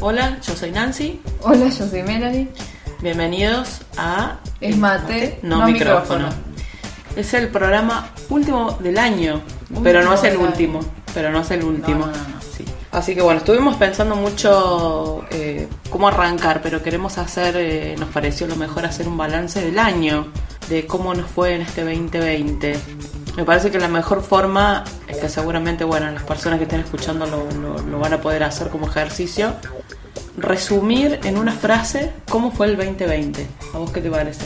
Hola, yo soy Nancy. Hola, yo soy Melanie. Bienvenidos a Es mate, no, no micrófono. micrófono. Es el programa último del año, Último pero no es el año. último. Pero no es el último. No, no, no. Sí. Así que bueno, estuvimos pensando mucho cómo arrancar, pero queremos hacer, eh, nos pareció lo mejor hacer un balance del año, de cómo nos fue en este 2020. Me parece que la mejor forma que seguramente, bueno, las personas que estén escuchando lo, lo- lo van a poder hacer como ejercicio. Resumir en una frase cómo fue el 2020. ¿A vos qué te parece?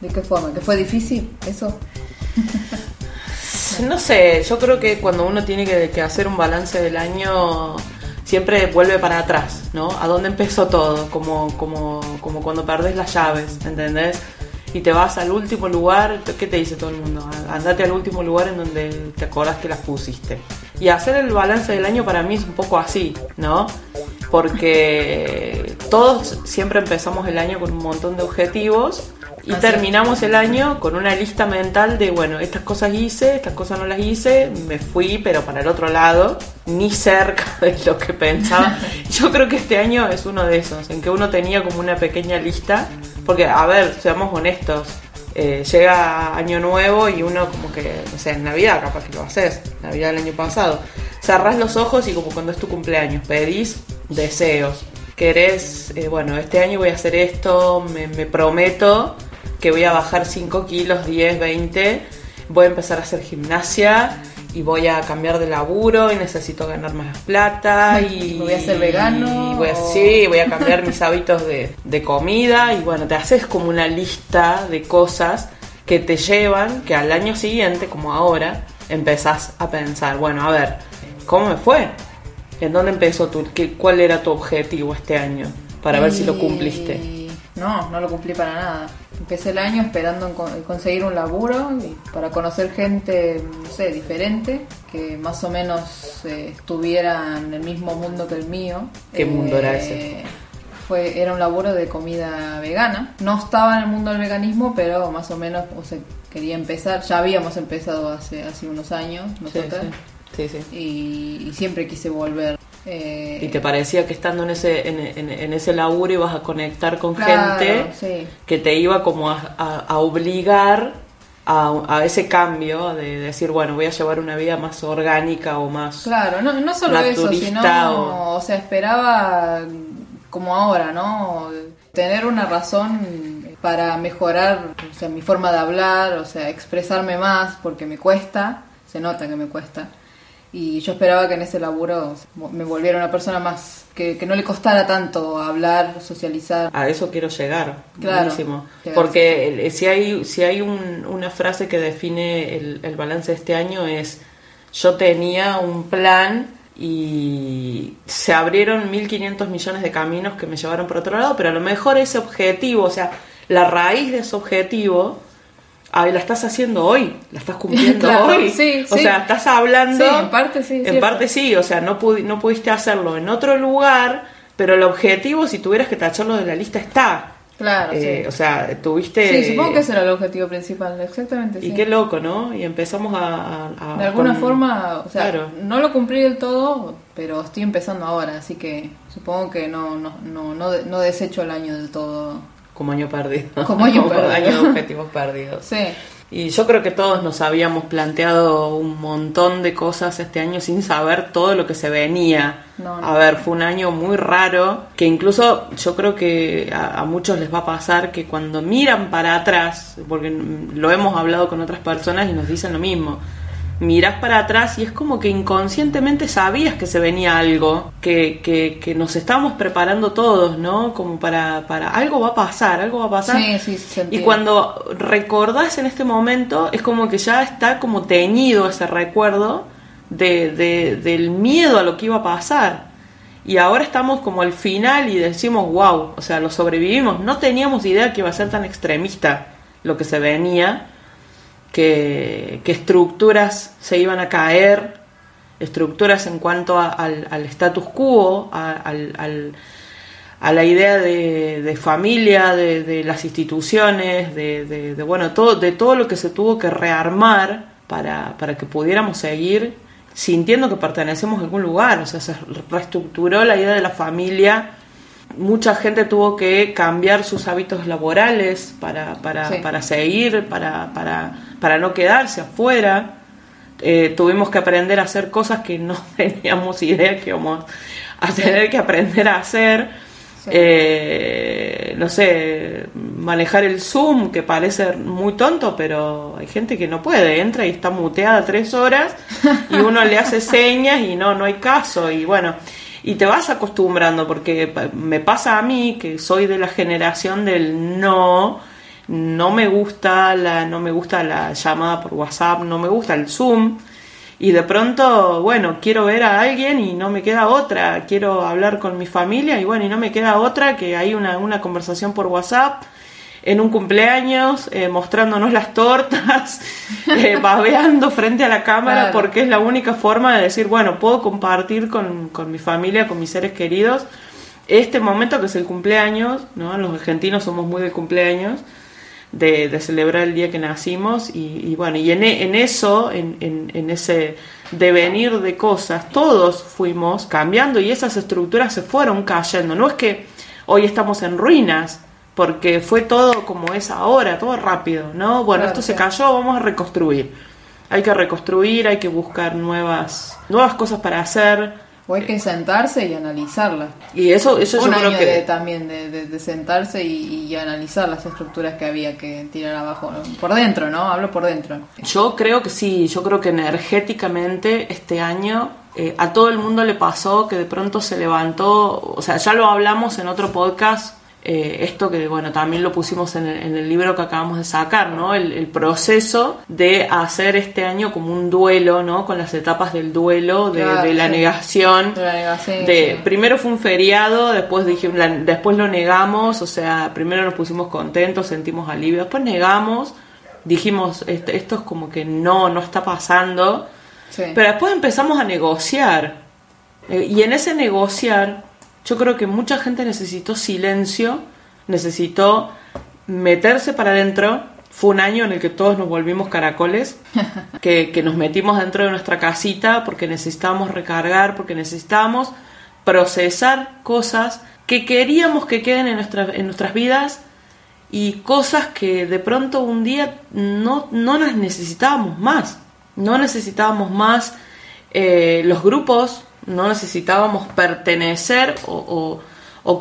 ¿De qué forma? ¿Que fue difícil eso? No sé, yo creo que cuando uno tiene que, que hacer un balance del año, siempre vuelve para atrás, ¿no? A dónde empezó todo, como, como, como cuando perdés las llaves, ¿entendés? Y te vas al último lugar, ¿qué te dice todo el mundo? Andate al último lugar en donde te acordás que las pusiste. Y hacer el balance del año para mí es un poco así, ¿no? Porque todos siempre empezamos el año con un montón de objetivos y Así es. terminamos el año con una lista mental de, bueno, estas cosas hice, estas cosas no las hice, me fui, pero para el otro lado, ni cerca de lo que pensaba. Yo creo que este año es uno de esos, en que uno tenía como una pequeña lista, porque, a ver, seamos honestos, eh, llega año nuevo y uno como que, no sé, en Navidad capaz que lo haces, Navidad del año pasado, cerrás los ojos y como cuando es tu cumpleaños, pedís deseos. Querés, eh, bueno, este año voy a hacer esto, me, me prometo que voy a bajar 5 kilos, 10, 20, voy a empezar a hacer gimnasia y voy a cambiar de laburo y necesito ganar más plata y Voy a ser vegano, y voy a, o- sí, voy a cambiar mis hábitos de, de comida y bueno, te haces como una lista de cosas que te llevan que al año siguiente, como ahora, empezás a pensar, bueno, a ver, ¿cómo me fue? ¿En dónde empezó tu, qué, cuál era tu objetivo este año? Para ver si lo cumpliste. No, no lo cumplí para nada. Empecé el año esperando conseguir un laburo y para conocer gente, no sé, diferente, que más o menos eh, estuviera en el mismo mundo que el mío. ¿Qué mundo era Eh, ese? Fue, era un laburo de comida vegana. No estaba en el mundo del veganismo, pero más o menos o sea, quería empezar. Ya habíamos empezado hace, hace unos años nosotras. sí, sí, sí. Y, y siempre quise volver. Eh, Y te parecía que estando en ese, en, en- en ese laburo ibas a conectar con Claro, gente sí. que te iba como a, a- a obligar a, a ese cambio de decir, bueno, voy a llevar una vida más orgánica o más... Claro, no, no solo eso, sino, o- o... sea, esperaba como ahora, ¿no? Tener una razón para mejorar, o sea, mi forma de hablar, o sea, expresarme más, porque me cuesta, se nota que me cuesta. Y yo esperaba que en ese laburo me volviera una persona más, que, que no le costara tanto hablar, socializar. A eso quiero llegar. Claro. Buenísimo. Porque el- si hay, si hay un- una frase que define el, el balance de este año es yo tenía un plan y se abrieron 1.500 millones de caminos que me llevaron por otro lado, pero a lo mejor ese objetivo, o sea, la raíz de ese objetivo, ahí la estás haciendo hoy, la estás cumpliendo Claro, hoy. sí, o sí. sea, estás hablando... Sí, en parte sí, En cierto. parte sí, o sea, no, pudi- no pudiste hacerlo en otro lugar, pero el objetivo, si tuvieras que tacharlo de la lista, está. Claro, Eh, sí. O sea, tuviste... Sí, supongo que ese era el objetivo principal, exactamente. Y sí. qué loco, ¿no? Y empezamos a... De alguna con- forma, o sea, Claro. no lo cumplí del todo, pero estoy empezando ahora, así que supongo que no no no no, no desecho el año del todo. Como año perdido. Como año perdido. año objetivos perdidos. Sí, Y yo creo que todos nos habíamos planteado un montón de cosas este año sin saber todo lo que se venía. No, no. A ver, fue un año muy raro, que incluso yo creo que a, a muchos les va a pasar que cuando miran para atrás, porque lo hemos hablado con otras personas y nos dicen lo mismo, mirás para atrás y es como que inconscientemente sabías que se venía algo, que, que, que nos estábamos preparando todos, ¿no? Como para, para algo va a pasar, algo va a pasar. Sí, sí, se Y cuando recordás en este momento, es como que ya está como teñido ese recuerdo de, de- del miedo a lo que iba a pasar. Y ahora estamos como al final y decimos, wow, o sea, lo sobrevivimos. No teníamos idea que iba a ser tan extremista lo que se venía, que, que estructuras se iban a caer, estructuras en cuanto a- al, al status quo, a- al, al- a la idea de, de familia, de, de, las instituciones, de, de, bueno, todo, de todo lo que se tuvo que rearmar para, para que pudiéramos seguir sintiendo que pertenecemos a algún lugar, o sea, se reestructuró la idea de la familia, mucha gente tuvo que cambiar sus hábitos laborales para, para, para seguir, para, para, para no quedarse afuera. Eh, tuvimos que aprender a hacer cosas que no teníamos idea que íbamos a tener que aprender a hacer eh, no sé, manejar el Zoom, que parece muy tonto, pero hay gente que no puede, entra y está muteada tres horas y uno le hace señas y no, no hay caso. Y bueno, y te vas acostumbrando, porque me pasa a mí, que soy de la generación del no, no me gusta la, no me gusta la llamada por WhatsApp, no me gusta el Zoom. Y de pronto, bueno, quiero ver a alguien y no me queda otra, quiero hablar con mi familia y bueno, y no me queda otra que hay una, una conversación por WhatsApp. En un cumpleaños, eh, mostrándonos las tortas, eh, babeando frente a la cámara, porque es la única forma de decir, bueno, puedo compartir con, con mi familia, con mis seres queridos, este momento que es el cumpleaños, ¿no? Los argentinos somos muy de cumpleaños, de, celebrar el día que nacimos y, bueno, y en, en eso, en, en, ese devenir de cosas, todos fuimos cambiando y esas estructuras se fueron cayendo. No es que hoy estamos en ruinas, porque fue todo como es ahora, todo rápido, ¿no? Bueno, esto se cayó, vamos a reconstruir. Hay que reconstruir, hay que buscar nuevas, nuevas cosas para hacer, o hay que sentarse y analizarla. Y eso, eso Un yo año creo que... de, también de, sentarse y, analizar las estructuras que había que tirar abajo. Por dentro, ¿no? Hablo por dentro. Yo creo que sí, yo creo que energéticamente este año eh, a todo el mundo le pasó que de pronto se levantó, o sea, ya lo hablamos en otro podcast eh, esto que, bueno, también lo pusimos en el, libro que acabamos de sacar, ¿no? El, proceso de hacer este año como un duelo, ¿no? Con las etapas del duelo, de, la negación. De, Primero fue un feriado, después, dije, después lo negamos, o sea, primero nos pusimos contentos, sentimos alivio, después negamos, dijimos, este, esto es como que no, no está pasando. Pero después empezamos a negociar. Eh, y en ese negociar yo creo que mucha gente necesitó silencio, necesitó meterse para adentro. Fue un año en el que todos nos volvimos caracoles, que, nos metimos dentro de nuestra casita porque necesitábamos recargar, porque necesitábamos procesar cosas que queríamos que queden en, en nuestras vidas y cosas que de pronto un día no, no las necesitábamos más. No necesitábamos más eh, los grupos, no necesitábamos pertenecer o,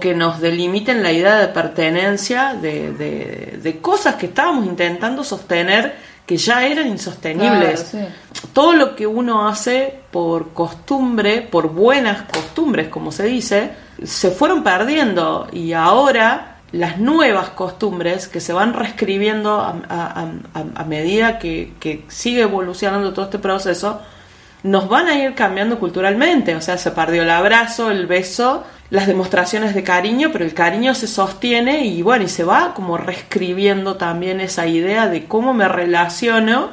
que nos delimiten la idea de pertenencia de, cosas que estábamos intentando sostener que ya eran insostenibles. Todo lo que uno hace por costumbre, por buenas costumbres, como se dice, se fueron perdiendo y ahora las nuevas costumbres que se van reescribiendo a, medida que, que sigue evolucionando todo este proceso, nos van a ir cambiando culturalmente. O sea, se perdió el abrazo, el beso, las demostraciones de cariño, pero el cariño se sostiene y bueno, y se va como reescribiendo también esa idea de cómo me relaciono,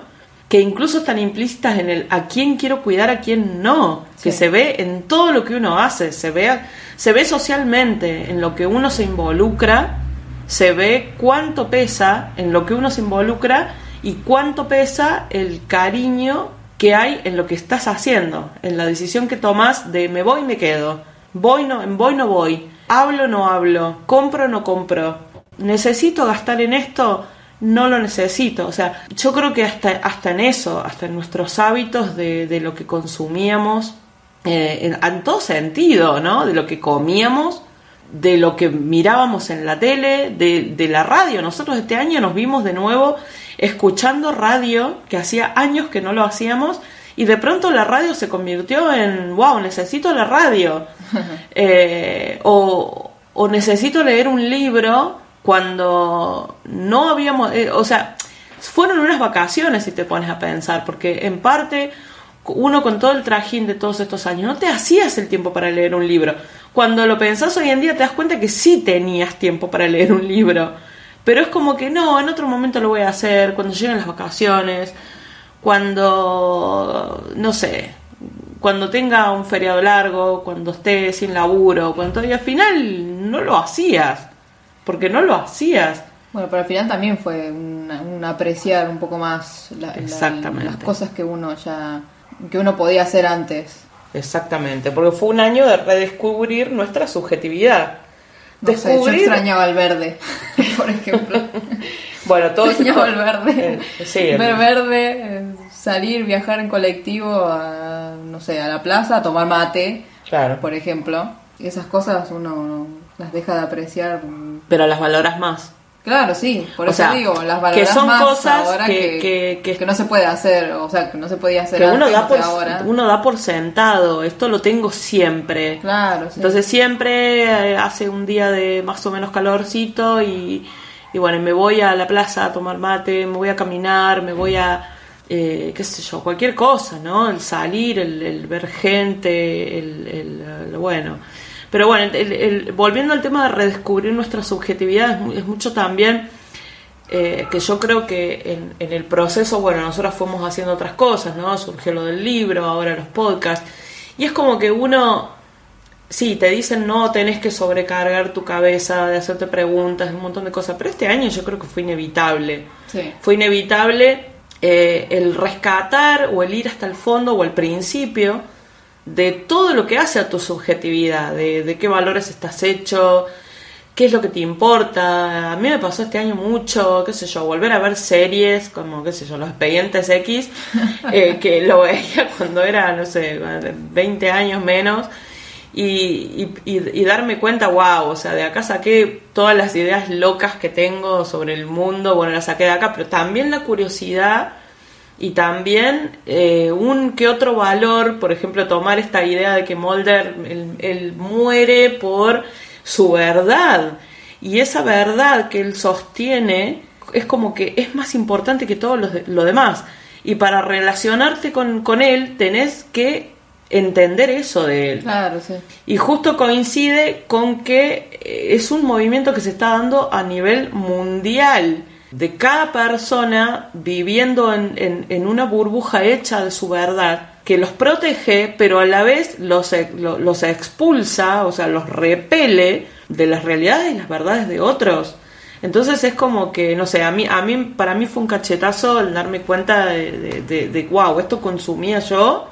que incluso están implícitas en el a quién quiero cuidar, a quién no, que se ve en todo lo que uno hace, se ve, se ve socialmente, en lo que uno se involucra, se ve cuánto pesa en lo que uno se involucra y cuánto pesa el cariño que hay en lo que estás haciendo, en la decisión que tomas de me voy, me quedo, voy, no, voy, no voy, hablo, no hablo, compro, no compro, necesito gastar en esto, no lo necesito. O sea, yo creo que hasta, hasta en eso, hasta en nuestros hábitos de, de lo que consumíamos, eh, en, todo sentido, ¿no? De lo que comíamos, de lo que mirábamos en la tele, de, de la radio. Nosotros este año nos vimos de nuevo escuchando radio, que hacía años que no lo hacíamos, y de pronto la radio se convirtió en, wow, necesito la radio. Eh, o, o, necesito leer un libro cuando no habíamos, eh, o sea, fueron unas vacaciones si te pones a pensar, porque en parte uno con todo el trajín de todos estos años, no te hacías el tiempo para leer un libro. Cuando lo pensás hoy en día te das cuenta que sí tenías tiempo para leer un libro. Pero es como que no, en otro momento lo voy a hacer, cuando lleguen las vacaciones, cuando, no sé, cuando tenga un feriado largo, cuando esté sin laburo, cuando y al final no lo hacías, porque no lo hacías. Bueno, pero al final también fue un, un apreciar un poco más la- la- Exactamente. las cosas que uno ya que uno podía hacer antes. Exactamente, porque fue un año de redescubrir nuestra subjetividad. No sé, yo extrañaba el verde, por ejemplo. Bueno, todo extrañaba el verde. Eh, sí, el- Ver verde, eh, salir, viajar en colectivo a, no sé, a la plaza, a tomar mate, claro. por ejemplo. Esas cosas uno las deja de apreciar. Pero las valoras más. Claro, sí, por O eso sea, digo, las que son más cosas ahora que- que, que- que- que no se puede hacer, o sea, que no se podía hacer Que uno da por ahora. uno da por sentado, esto lo tengo siempre. Claro, sí. Entonces siempre eh, hace un día de más o menos calorcito y, y bueno, me voy a la plaza a tomar mate, me voy a caminar, me voy a, eh, qué sé yo, cualquier cosa, ¿no? El salir, el, el ver gente, el, el, el- bueno. Pero bueno, el- el- volviendo al tema de redescubrir nuestra subjetividad, es, mu- es mucho también eh, que yo creo que en, en el proceso, bueno, nosotros fuimos haciendo otras cosas, ¿no? Surgió lo del libro, ahora los podcasts. Y es como que uno, sí, te dicen no, tenés que sobrecargar tu cabeza de hacerte preguntas, un montón de cosas, pero este año yo creo que fue inevitable. Sí. Fue inevitable eh, el rescatar o el ir hasta el fondo o el principio de todo lo que hace a tu subjetividad, de, de qué valores estás hecho, qué es lo que te importa. A mí me pasó este año mucho, qué sé yo, volver a ver series como, qué sé yo, Los Expedientes X, eh, que lo veía cuando era, no sé, 20 años menos. Y, y, y- y darme cuenta, wow, o sea, de acá saqué todas las ideas locas que tengo sobre el mundo, bueno, las saqué de acá, pero también la curiosidad y también eh, un que otro valor, por ejemplo, tomar esta idea de que Mulder él, él muere por su verdad y esa verdad que él sostiene es como que es más importante que todo lo, de- lo demás y para relacionarte con, con él tenés que entender eso de él. Claro, sí. Y justo coincide con que eh, es un movimiento que se está dando a nivel mundial, de cada persona viviendo en, en- en una burbuja hecha de su verdad, que los protege, pero a la vez los, lo- los expulsa, o sea, los repele de las realidades y las verdades de otros. Entonces es como que, no sé, a mí, a mí, para mí fue un cachetazo el darme cuenta de, de, de- de, wow, esto consumía yo,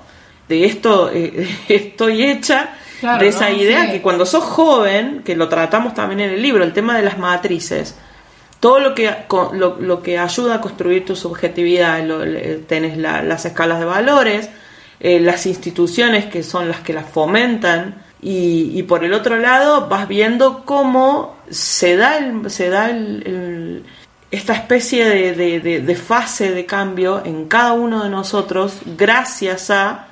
de esto eh, estoy hecha, Claro, de esa ¿no? idea Sí. que cuando sos joven, que lo tratamos también en el libro, el tema de las matrices, todo lo que, lo, lo que ayuda a construir tu subjetividad, lo- tenés la- las escalas de valores, eh, las instituciones que son las que las fomentan, y, y por el otro lado vas viendo cómo se da, el, se da el- esta especie de, de- de- fase de cambio en cada uno de nosotros gracias a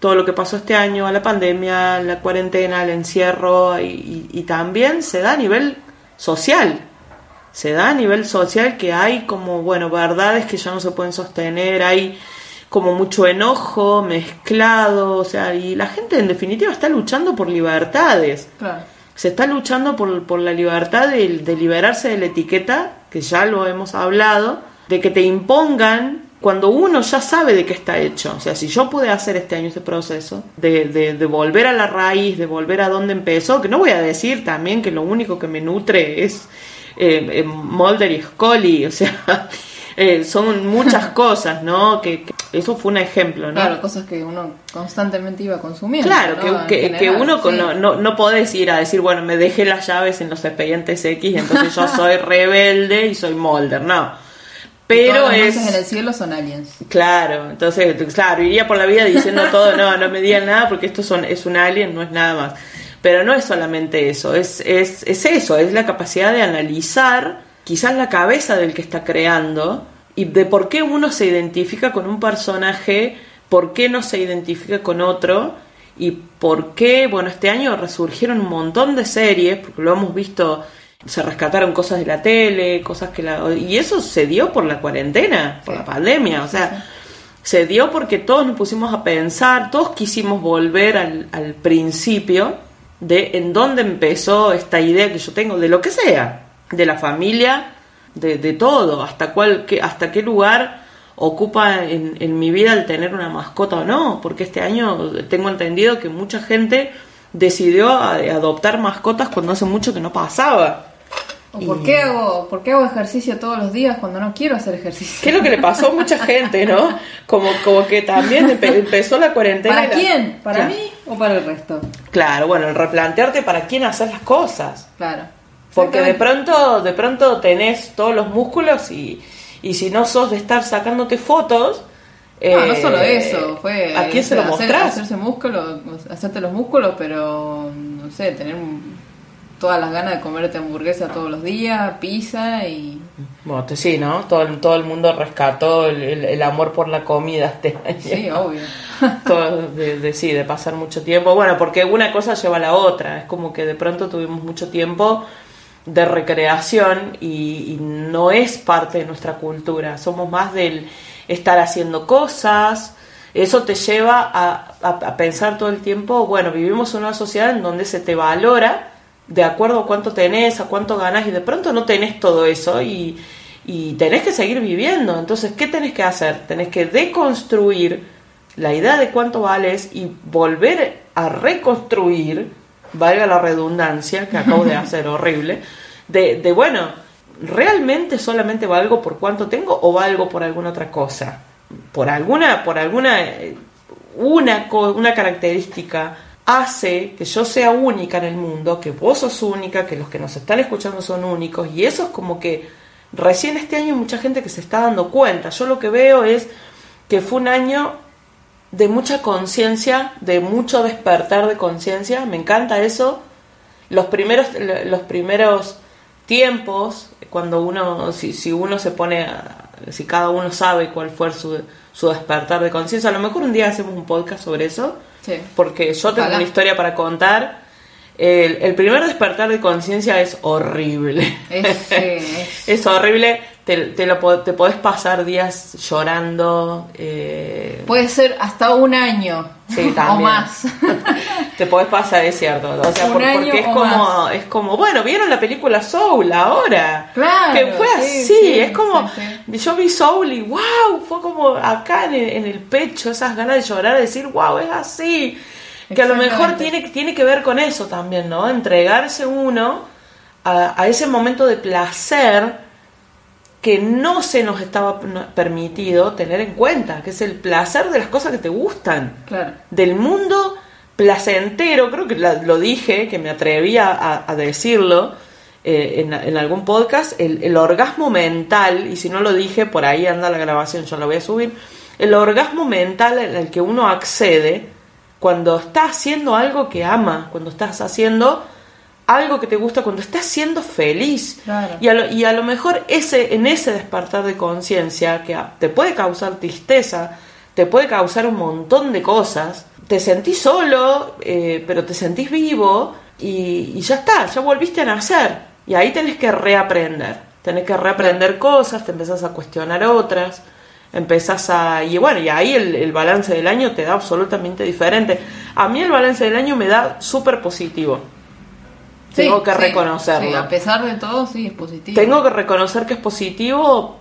todo lo que pasó este año, a la pandemia, la cuarentena, el encierro, y también se da a nivel social. Se da a nivel social que hay como, bueno, verdades que ya no se pueden sostener, hay como mucho enojo mezclado, o sea, y la gente en definitiva está luchando por libertades. Claro. Se está luchando por, por la libertad de, de liberarse de la etiqueta, que ya lo hemos hablado, de que te impongan cuando uno ya sabe de qué está hecho. O sea, si yo pude hacer este año este proceso, de, de, de volver a la raíz, de volver a donde empezó, que no voy a decir también que lo único que me nutre es eh, eh, Mulder y Scully, o sea, eh, son muchas cosas, ¿no? Que, que eso fue un ejemplo, ¿no? Claro, cosas que uno constantemente iba consumiendo. Claro, que, que, uno con- sí. no, no, no podés ir a decir, bueno, me dejé las llaves en los expedientes X, entonces yo soy rebelde y soy Molder, no. Pero es... en el cielo son aliens. Claro, entonces, claro, iría por la vida diciendo todo, no, no me digan nada porque esto son, es un alien, no es nada más. Pero no es solamente eso, es, es, es eso, es la capacidad de analizar quizás la cabeza del que está creando y de por qué uno se identifica con un personaje, por qué no se identifica con otro y por qué, bueno, este año resurgieron un montón de series, porque lo hemos visto, se rescataron cosas de la tele, cosas que la... Y eso se dio por la cuarentena, por la pandemia, o sea, se dio porque todos nos pusimos a pensar, todos quisimos volver al, al principio de en dónde empezó esta idea que yo tengo, de lo que sea, de la familia, de, de todo, hasta, cuál, qué, hasta qué lugar ocupa en, en mi vida el tener una mascota o no, porque este año tengo entendido que mucha gente decidió a- adoptar mascotas cuando hace mucho que no pasaba. ¿O ¿Por qué, hago, ¿Por qué hago ejercicio todos los días cuando no quiero hacer ejercicio? ¿Qué es lo que le pasó a mucha gente, no? Como, como que también empe- empezó la cuarentena. ¿Para la- quién? ¿Para Claro. mí o para el resto? Claro, bueno, el replantearte para quién hacer las cosas. Claro. Porque de pronto, de pronto tenés todos los músculos y, y si no sos de estar sacándote fotos. No, no eh, solo eso, fue ¿A quién se lo hacer- mostrás? hacerse músculo, hacerte los músculos, pero no sé, tener todas las ganas de comerte hamburguesa todos los días, pizza y Bueno, te- sí, ¿no? Todo, el- todo el mundo rescató el, el- el amor por la comida este año. sí, obvio. Todo de, de- sí, de pasar mucho tiempo. Bueno, porque una cosa lleva a la otra. Es como que de pronto tuvimos mucho tiempo de recreación y, y no es parte de nuestra cultura. Somos más del estar haciendo cosas. Eso te lleva a, a- a pensar todo el tiempo, bueno, vivimos en una sociedad en donde se te valora de acuerdo a cuánto tenés, a cuánto ganás y de pronto no tenés todo eso y, y tenés que seguir viviendo. Entonces, ¿qué tenés que hacer? Tenés que deconstruir la idea de cuánto vales y volver a reconstruir, valga la redundancia que acabo de hacer horrible, de, de bueno, ¿realmente solamente valgo por cuánto tengo o valgo por alguna otra cosa? Por alguna, por alguna, eh, una, una característica hace que yo sea única en el mundo, que vos sos única, que los que nos están escuchando son únicos, y eso es como que recién este año hay mucha gente que se está dando cuenta. Yo lo que veo es que fue un año de mucha conciencia, de mucho despertar de conciencia, me encanta eso. Los primeros, los primeros tiempos, cuando uno, si, si uno se pone, a- si cada uno sabe cuál fue su, su despertar de conciencia, a lo mejor un día hacemos un podcast sobre eso, Sí. porque yo tengo una historia para contar. El, el primer despertar de conciencia es horrible. Es, sí, es- Es horrible, te, te, lo, te podés pasar días llorando. eh, Puede ser hasta un año Sí, o también. más. te podés pasar, es cierto. O sea, por- porque es como, más. es como, bueno, vieron la película Soul ahora. Claro, Que fue sí, así, sí, es como, sí, yo vi Soul y wow, fue como acá en el, en el pecho, esas ganas de llorar, de decir, wow, es así. Que a lo mejor tiene, tiene que ver con eso también, ¿no? Entregarse uno a, a ese momento de placer que no se nos estaba permitido tener en cuenta, que es el placer de las cosas que te gustan Claro. del mundo placentero, creo que lo dije, que me atrevía a, a decirlo eh, en, en algún podcast, el, el orgasmo mental, y si no lo dije, por ahí anda la grabación, yo la voy a subir, el orgasmo mental en el que uno accede cuando está haciendo algo que ama, cuando estás haciendo algo que te gusta, cuando estás siendo feliz. Claro. Y a lo, y a lo mejor ese, en ese despertar de conciencia que te puede causar tristeza, te puede causar un montón de cosas, te sentís solo, eh, pero te sentís vivo y, y ya está, ya volviste a nacer. Y ahí tenés que reaprender, tenés que reaprender cosas, te empezás a cuestionar otras, empezás a... Y bueno, y ahí el, el balance del año te da absolutamente diferente. A mí el balance del año me da súper positivo. Sí, Tengo que sí, reconocerlo. sí, a pesar de todo, sí, es positivo. Tengo que reconocer que es positivo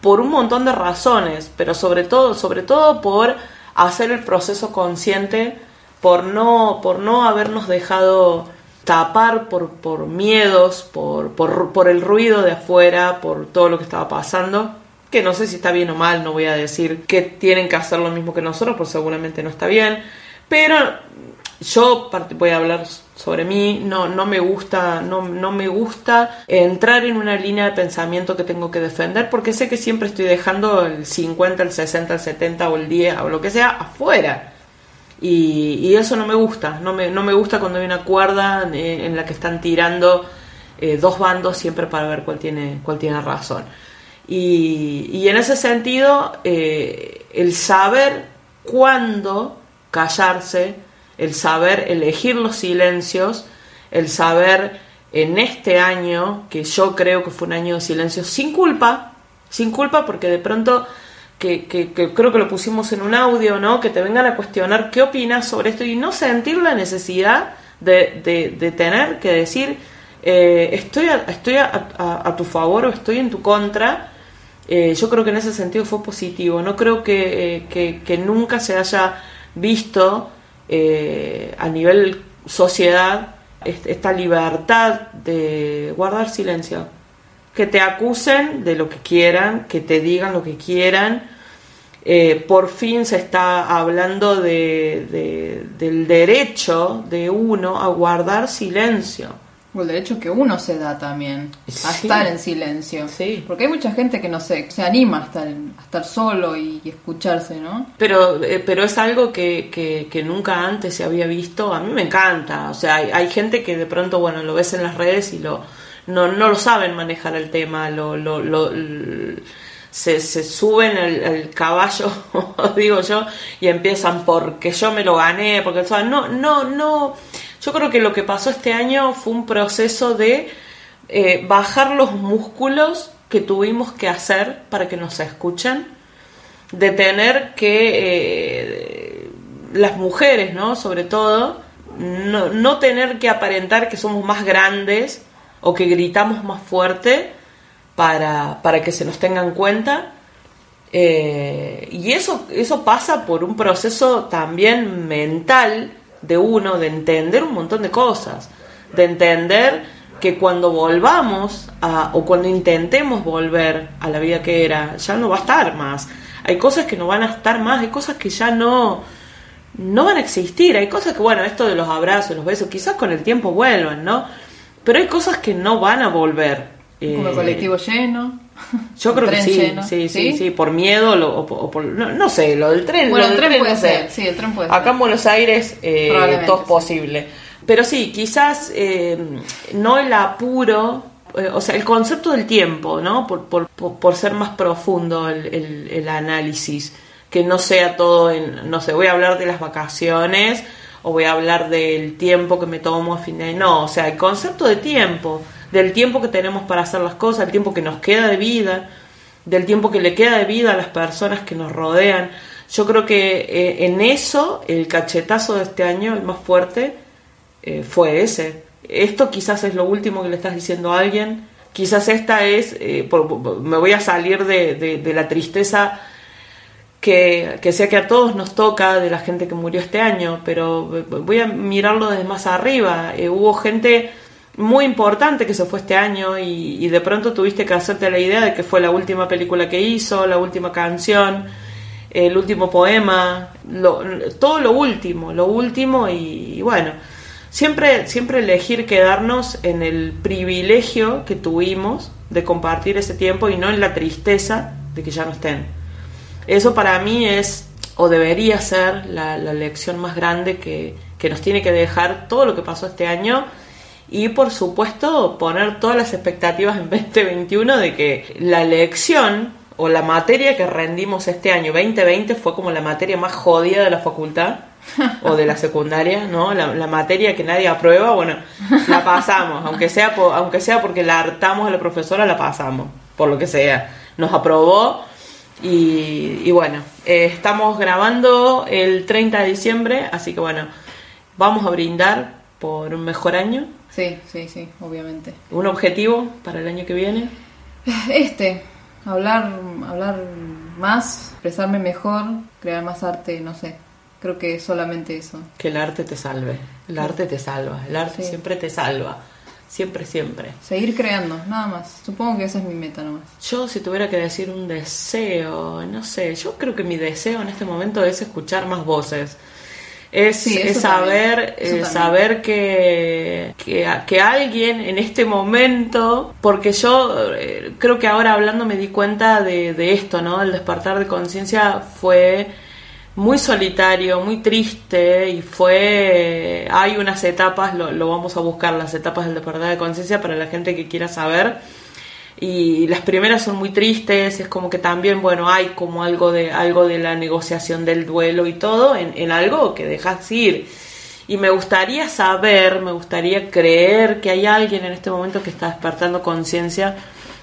por un montón de razones, pero sobre todo, sobre todo por hacer el proceso consciente, por no, por no habernos dejado tapar por, por miedos, por, por, por el ruido de afuera, por todo lo que estaba pasando, que no sé si está bien o mal, no voy a decir que tienen que hacer lo mismo que nosotros, pues seguramente no está bien, pero yo voy a hablar sobre mí, no, no me gusta, no, no me gusta entrar en una línea de pensamiento que tengo que defender porque sé que siempre estoy dejando el 50, el 60, el 70 o el 10 o lo que sea afuera. Y, eso no me gusta, no me, no me gusta cuando hay una cuerda en la que están tirando eh, dos bandos siempre para ver cuál tiene, cuál tiene razón. Y, y en ese sentido, eh, el saber cuándo callarse, el saber elegir los silencios, el saber en este año, que yo creo que fue un año de silencio sin culpa, sin culpa porque de pronto, que, que- creo que lo pusimos en un audio, ¿no? Que te vengan a cuestionar qué opinas sobre esto y no sentir la necesidad de, de- de tener que decir, eh, estoy, a, estoy a, tu favor o estoy en tu contra, Eh, yo creo que en ese sentido fue positivo. No creo que, eh, que, que nunca se haya visto eh, a nivel sociedad est- esta libertad de guardar silencio. Que te acusen de lo que quieran, que te digan lo que quieran. Eh, por fin se está hablando de- del derecho de uno a guardar silencio. O el derecho que uno se da también a Sí. estar en silencio. Sí. Porque hay mucha gente que no sé, se anima a estar, a estar solo y, y escucharse, ¿no? Pero, eh, pero es algo que, que, que nunca antes se había visto. A mí me encanta. O sea, hay, hay gente que de pronto, bueno, lo ves en las redes y lo no, no lo saben manejar el tema. Lo, lo, lo- l- se, se suben al, al caballo, digo yo, y empiezan porque yo me lo gané. Porque, o sea, no, no, no. Yo creo que lo que pasó este año fue un proceso de eh, bajar los músculos que tuvimos que hacer para que nos escuchen de tener que eh, las mujeres, ¿no? Sobre todo, no, no tener que aparentar que somos más grandes o que gritamos más fuerte para, para que se nos tenga en cuenta. Eh, y eso, eso pasa por un proceso también mental de uno, de entender un montón de cosas, de entender que cuando volvamos a, o cuando intentemos volver a la vida que era, ya no va a estar más. Hay cosas que no van a estar más, hay cosas que ya no, no van a existir, hay cosas que, bueno, esto de los abrazos, los besos, quizás con el tiempo vuelvan, ¿no? Pero hay cosas que no van a volver. Como el Eh, colectivo lleno. Yo creo que sí, lleno. sí, sí, sí, por miedo lo- o, por- o por, no, no sé, lo del tren. Bueno, el tren puede no sé. ser, sí, el tren puede Acá ser. en Buenos Aires eh, todo es sí. posible. Pero sí, quizás eh, no el apuro, eh, o sea, el concepto del tiempo, ¿no? Por, por, por, por ser más profundo el, el- el análisis, que no sea todo en, no sé, voy a hablar de las vacaciones o voy a hablar del tiempo que me tomo a fin de no, o sea, el concepto de tiempo, del tiempo que tenemos para hacer las cosas, el tiempo que nos queda de vida, del tiempo que le queda de vida a las personas que nos rodean. Yo creo que eh, en eso el cachetazo de este año, el más fuerte, eh, fue ese. Esto quizás es lo último que le estás diciendo a alguien. Quizás esta es, eh, por- me voy a salir de, de- de la tristeza que, que sé que a todos nos toca de la gente que murió este año, pero voy a mirarlo desde más arriba. Hubo gente muy importante que se fue este año y, de pronto tuviste que hacerte la idea de que fue la última película que hizo, la última canción, el último poema, lo- todo lo último, lo último y, y bueno, siempre, siempre elegir quedarnos en el privilegio que tuvimos de compartir ese tiempo y no en la tristeza de que ya no estén. Eso para mí es, o debería ser, la, la lección más grande que, que nos tiene que dejar todo lo que pasó este año y por supuesto poner todas las expectativas en 2021 de que la lección o la materia que rendimos este año 2020 fue como la materia más jodida de la facultad o de la secundaria, ¿no? La, materia que nadie aprueba, bueno, la pasamos, aunque sea, por- aunque sea porque la hartamos a la profesora, la pasamos, por lo que sea. Nos aprobó y, y bueno, eh, estamos grabando el 30 de diciembre, así que bueno, vamos a brindar por un mejor año, Sí, sí, sí, obviamente. un objetivo para el año que viene. Este, hablar, hablar más, expresarme mejor, crear más arte, no sé. Creo que solamente eso. Que el arte te salve, el arte te salva, el arte Sí. siempre te salva, siempre, siempre. Seguir creando, nada más. Supongo que esa es mi meta nomás. Yo si tuviera que decir un deseo, no sé, yo creo que mi deseo en este momento es escuchar más voces. Es, Sí, es saber, eh, saber que, que, alguien en este momento, porque yo eh, creo que ahora hablando me di cuenta de, de esto, ¿no? El despertar de conciencia fue muy solitario, muy triste y fue, hay unas etapas, lo, lo vamos a buscar, las etapas del despertar de conciencia para la gente que quiera saber y las primeras son muy tristes, es como que también, bueno, hay como algo de, algo de la negociación del duelo y todo en, algo que dejas ir. Y me gustaría saber, me gustaría creer que hay alguien en este momento que está despertando conciencia,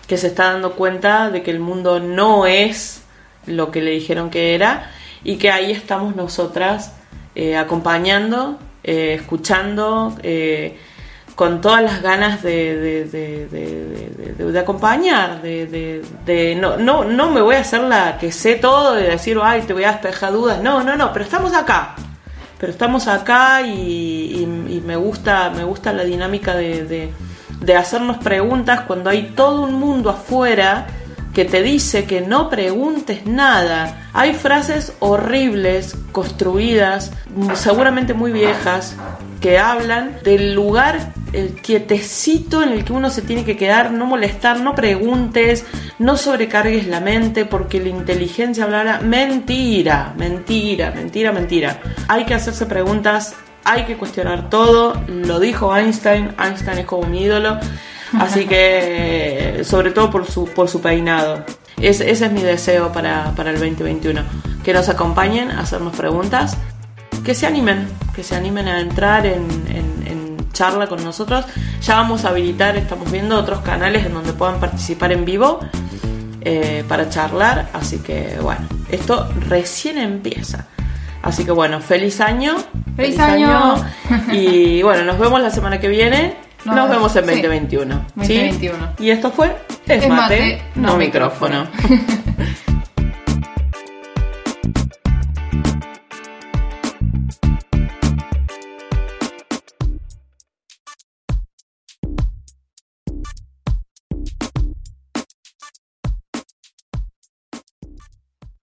que se está dando cuenta de que el mundo no es lo que le dijeron que era y que ahí estamos nosotras eh, acompañando, eh, escuchando, eh, con todas las ganas de, de, de, acompañar, de, no, no, no me voy a hacer la que sé todo, de decir, ay, te voy a despejar dudas, no, no, no, pero estamos acá, pero estamos acá y, y- y me gusta, me gusta la dinámica de, hacernos preguntas cuando hay todo un mundo afuera que te dice que no preguntes nada. Hay frases horribles, construidas, seguramente muy viejas, que hablan del lugar el quietecito en el que uno se tiene que quedar, no molestar, no preguntes, no sobrecargues la mente porque la inteligencia hablará mentira, mentira, mentira, mentira. Hay que hacerse preguntas, hay que cuestionar todo, lo dijo Einstein, Einstein es como mi ídolo, así que sobre todo por su, por su peinado. Es- ese es mi deseo para, para el 2021, que nos acompañen a hacernos preguntas que se animen, que se animen a entrar en, en- en charla con nosotros. Ya vamos a habilitar, estamos viendo otros canales en donde puedan participar en vivo eh, para charlar. Así que bueno, esto recién empieza. Así que bueno, feliz año. ¡Feliz año! Y bueno, nos vemos la semana que viene. Nos, Nos vemos en vemos, sí. 2021. ¿sí? 2021. Y esto fue Es, mate, mate, no no micrófono. micrófono.